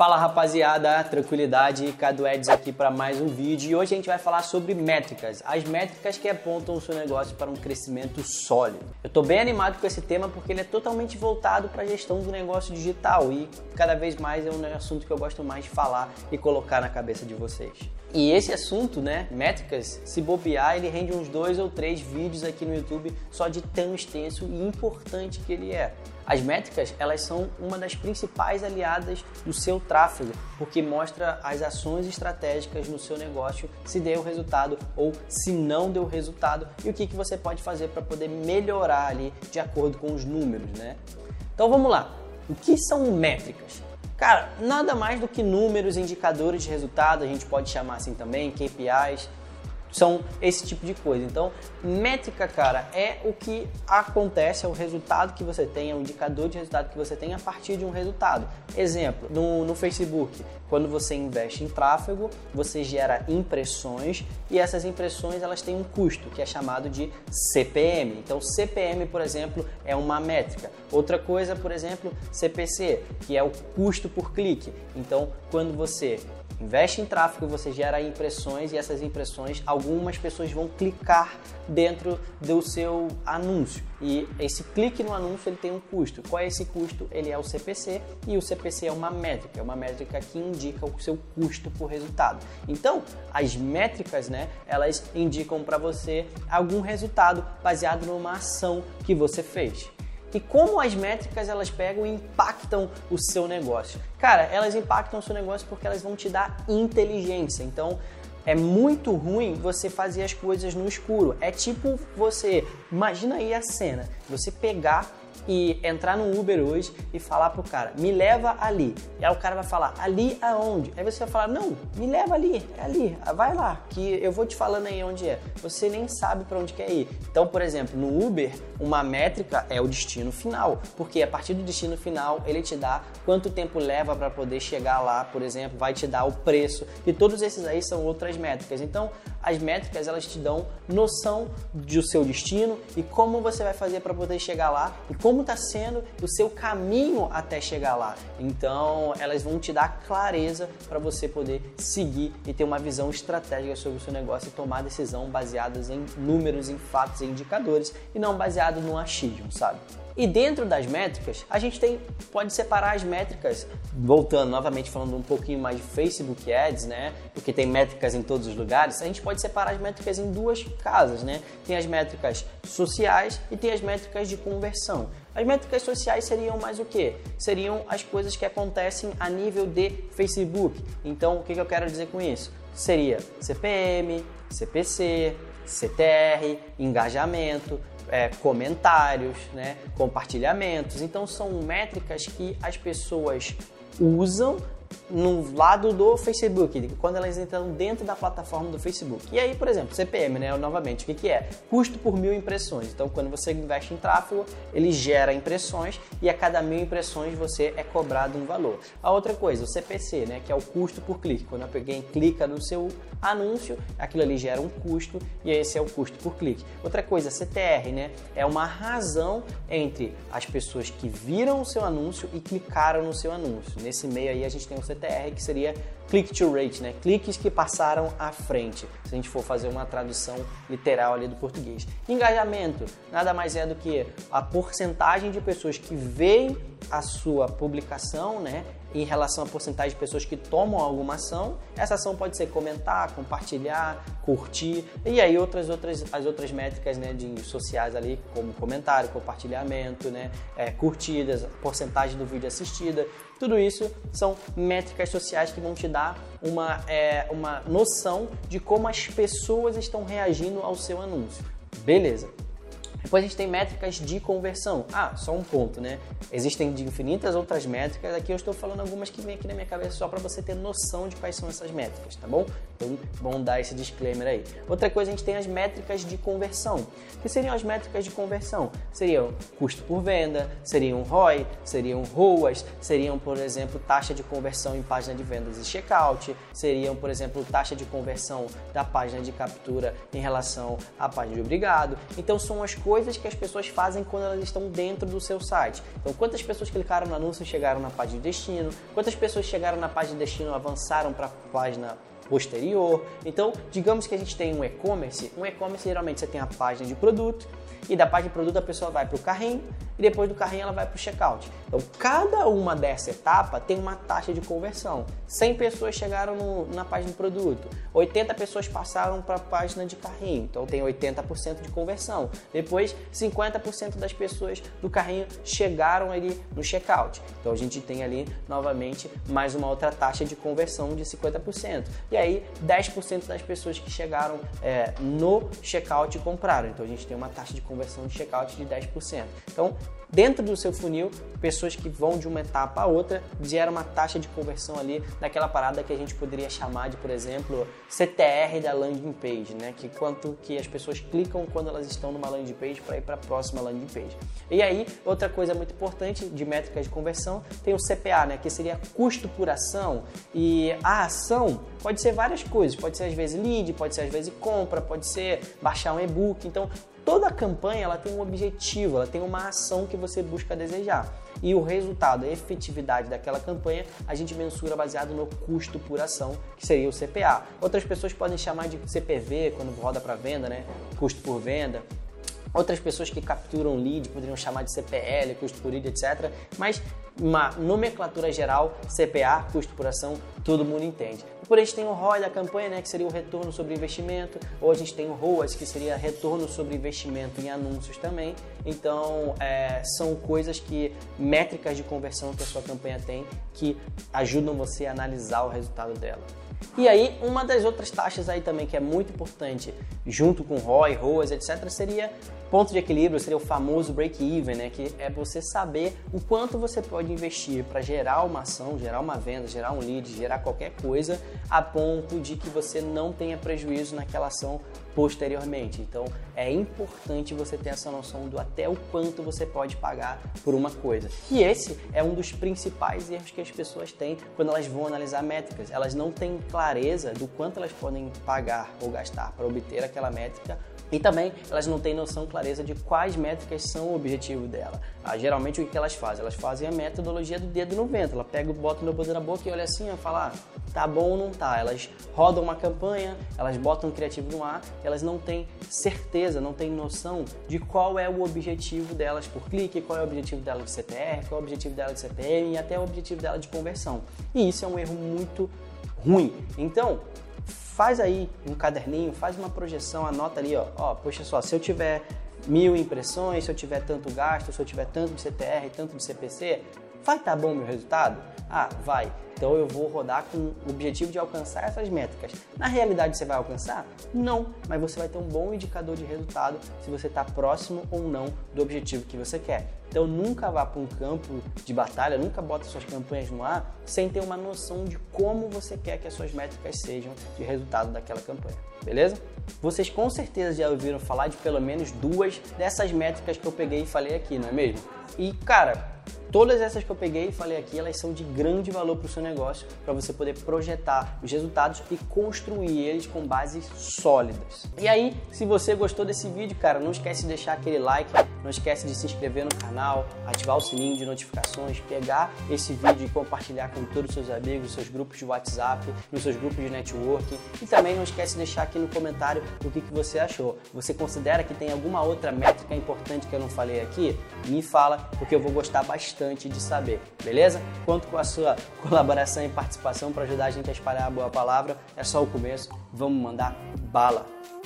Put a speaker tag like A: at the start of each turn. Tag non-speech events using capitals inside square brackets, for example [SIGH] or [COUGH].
A: Fala rapaziada, tranquilidade, Cadu Eds aqui para mais um vídeo e hoje a gente vai falar sobre métricas, as métricas que apontam o seu negócio para um crescimento sólido. Eu estou bem animado com esse tema porque ele é totalmente voltado para a gestão do negócio digital e cada vez mais é um assunto que eu gosto mais de falar e colocar na cabeça de vocês. E esse assunto, né, métricas, se bobear, ele rende uns dois ou três vídeos aqui no YouTube só de tão extenso e importante que ele é. As métricas, elas são uma das principais aliadas do seu tráfego, porque mostra as ações estratégicas no seu negócio, se deu resultado ou se não deu resultado e o que, que você pode fazer para poder melhorar ali de acordo com os números, né? Então vamos lá. O que são métricas? Cara, nada mais do que números, indicadores de resultado, a gente pode chamar assim também, KPIs, são esse tipo de coisa. Então, métrica, cara, é o que acontece, é o resultado que você tem, é o indicador de resultado que você tem a partir de um resultado. Exemplo, no, no Facebook, quando você investe em tráfego, você gera impressões e essas impressões elas têm um custo que é chamado de CPM. Então, CPM, por exemplo, é uma métrica. Outra coisa, por exemplo, CPC, que é o custo por clique. Então, quando você investe em tráfego, você gera impressões e essas impressões, algumas pessoas vão clicar dentro do seu anúncio. E esse clique no anúncio ele tem um custo. Qual é esse custo? Ele é o CPC e o CPC é uma métrica, é uma métrica que indica o seu custo por resultado. Então, as métricas, né, elas indicam para você algum resultado baseado numa ação que você fez e como as métricas elas pegam e impactam o seu negócio. Cara, elas impactam o seu negócio porque elas vão te dar inteligência. Então, é muito ruim você fazer as coisas no escuro. É tipo você, imagina aí a cena, você pegar e entrar no Uber hoje e falar pro cara, me leva ali. E aí o cara vai falar, ali aonde? Aí você vai falar, não, me leva ali, é ali, vai lá, que eu vou te falando aí onde é. Você nem sabe para onde quer ir. Então, por exemplo, no Uber, uma métrica é o destino final, porque a partir do destino final ele te dá quanto tempo leva para poder chegar lá, por exemplo, vai te dar o preço. E todos esses aí são outras métricas. Então, as métricas elas te dão noção do seu destino e como você vai fazer para poder chegar lá e como está sendo o seu caminho até chegar lá. Então, elas vão te dar clareza para você poder seguir e ter uma visão estratégica sobre o seu negócio e tomar decisão baseadas em números, em fatos e indicadores e não baseado no achismo, sabe? E dentro das métricas, a gente tem, pode separar as métricas, voltando novamente falando um pouquinho mais de Facebook Ads, né? Porque tem métricas em todos os lugares, a gente pode separar as métricas em duas casas, né? Tem as métricas sociais e tem as métricas de conversão. As métricas sociais seriam mais o que? Seriam as coisas que acontecem a nível de Facebook. Então, o que eu quero dizer com isso? Seria CPM, CPC, CTR, engajamento, é, comentários, né, compartilhamentos. Então são métricas que as pessoas usam no lado do Facebook, quando elas entram dentro da plataforma do Facebook. E aí, por exemplo, CPM, né? Novamente, o que, que é? Custo por mil impressões. Então, quando você investe em tráfego, ele gera impressões e a cada mil impressões você é cobrado um valor. A outra coisa, o CPC, né? Que é o custo por clique. Quando alguém clica no seu anúncio, aquilo ali gera um custo e esse é o custo por clique. Outra coisa, CTR, né? É uma razão entre as pessoas que viram o seu anúncio e clicaram no seu anúncio. Nesse meio aí a gente tem o CTR, que seria click to rate, né? Cliques que passaram à frente, se a gente for fazer uma tradução literal ali do português. Engajamento nada mais é do que a porcentagem de pessoas que veem a sua publicação, né? Em relação à porcentagem de pessoas que tomam alguma ação, essa ação pode ser comentar, compartilhar, curtir e aí outras outras as outras métricas, né, de sociais ali, como comentário, compartilhamento, né, é, curtidas, porcentagem do vídeo assistida, tudo isso são métricas sociais que vão te dar uma, é, uma noção de como as pessoas estão reagindo ao seu anúncio. Beleza. Depois a gente tem métricas de conversão. Ah, só um ponto, né? Existem de infinitas outras métricas. Aqui eu estou falando algumas que vêm aqui na minha cabeça só para você ter noção de quais são essas métricas, tá bom? Então, bom dar esse disclaimer aí. Outra coisa, a gente tem as métricas de conversão. Que seriam as métricas de conversão? Seriam custo por venda, seriam ROI, seriam ROAS, seriam, por exemplo, taxa de conversão em página de vendas e checkout, seriam, por exemplo, taxa de conversão da página de captura em relação à página de obrigado. Então, são as coisas coisas que as pessoas fazem quando elas estão dentro do seu site. Então, quantas pessoas clicaram no anúncio e chegaram na página de destino, quantas pessoas chegaram na página de destino e avançaram para a página posterior. Então, digamos que a gente tem um e-commerce. Um e-commerce geralmente você tem a página de produto e da página de produto a pessoa vai para o carrinho e depois do carrinho ela vai para o checkout. Então, cada uma dessa etapa tem uma taxa de conversão. 100 pessoas chegaram no, na página de produto, 80 pessoas passaram para a página de carrinho, então tem 80% de conversão. Depois, 50% das pessoas do carrinho chegaram ali no checkout. Então, a gente tem ali novamente mais uma outra taxa de conversão de 50%. E aí, 10% das pessoas que chegaram é, no checkout compraram. Então, a gente tem uma taxa de conversão de checkout de 10%. Então, dentro do seu funil, pessoas que vão de uma etapa a outra gera uma taxa de conversão ali daquela parada que a gente poderia chamar de, por exemplo, CTR da landing page, né? Que quanto que as pessoas clicam quando elas estão numa landing page para ir para a próxima landing page. E aí, outra coisa muito importante de métricas de conversão, tem o CPA, né? Que seria custo por ação e a ação pode ser várias coisas, pode ser às vezes lead, pode ser às vezes compra, pode ser baixar um e-book. Então, toda campanha ela tem um objetivo, ela tem uma ação que você busca desejar. E o resultado, a efetividade daquela campanha, a gente mensura baseado no custo por ação, que seria o CPA. Outras pessoas podem chamar de CPV quando roda para venda, né? Custo por venda. Outras pessoas que capturam lead poderiam chamar de CPL, custo por lead, etc. Mas uma nomenclatura geral, CPA, custo por ação, todo mundo entende. Por a gente tem o ROI da campanha, né, que seria o retorno sobre investimento, ou a gente tem o ROAS, que seria retorno sobre investimento em anúncios também. Então, é, são coisas que, métricas de conversão que a sua campanha tem, que ajudam você a analisar o resultado dela. E aí, uma das outras taxas aí também que é muito importante, junto com ROI, ROAS, etc., seria ponto de equilíbrio, seria o famoso break-even, né? Que é você saber o quanto você pode investir para gerar uma ação, gerar uma venda, gerar um lead, gerar qualquer coisa, a ponto de que você não tenha prejuízo naquela ação posteriormente. Então, é importante você ter essa noção do até o quanto você pode pagar por uma coisa. E esse é um dos principais erros que as pessoas têm quando elas vão analisar métricas. Elas não têm clareza do quanto elas podem pagar ou gastar para obter aquela métrica e também elas não têm noção, clareza de quais métricas são o objetivo dela. Ah, geralmente o que elas fazem? Elas fazem a metodologia do dedo no vento. Ela pega, bota no dedo na boca e olha assim e fala, ah, tá bom ou não tá. Elas rodam uma campanha, elas botam um criativo no ar, elas não têm certeza, não têm noção de qual é o objetivo delas por clique, qual é o objetivo dela de CTR, qual é o objetivo dela de CPM e até o objetivo dela de conversão. E isso é um erro muito ruim. Então, faz aí um caderninho, faz uma projeção, anota ali, ó, ó, poxa só, se eu tiver mil impressões, se eu tiver tanto gasto, se eu tiver tanto de CTR, tanto de CPC, vai estar tá bom meu resultado? Ah, vai. Então eu vou rodar com o objetivo de alcançar essas métricas. Na realidade você vai alcançar? Não, mas você vai ter um bom indicador de resultado se você está próximo ou não do objetivo que você quer. Então nunca vá para um campo de batalha, nunca bota suas campanhas no ar sem ter uma noção de como você quer que as suas métricas sejam de resultado daquela campanha. Beleza? Vocês com certeza já ouviram falar de pelo menos duas dessas métricas que eu peguei e falei aqui, não é mesmo? E cara, Todas essas que eu peguei e falei aqui, elas são de grande valor para o seu negócio, para você poder projetar os resultados e construir eles com bases sólidas. E aí, se você gostou desse vídeo, cara, não esquece de deixar aquele like, não esquece de se inscrever no canal, ativar o sininho de notificações, pegar esse vídeo e compartilhar com todos os seus amigos, seus grupos de WhatsApp, nos seus grupos de networking. E também não esquece de deixar aqui no comentário o que, que você achou. Você considera que tem alguma outra métrica importante que eu não falei aqui? Me fala, porque eu vou gostar bastante de saber, beleza? Conto com a sua [LAUGHS] colaboração e participação para ajudar a gente a espalhar a boa palavra. É só o começo, vamos mandar bala!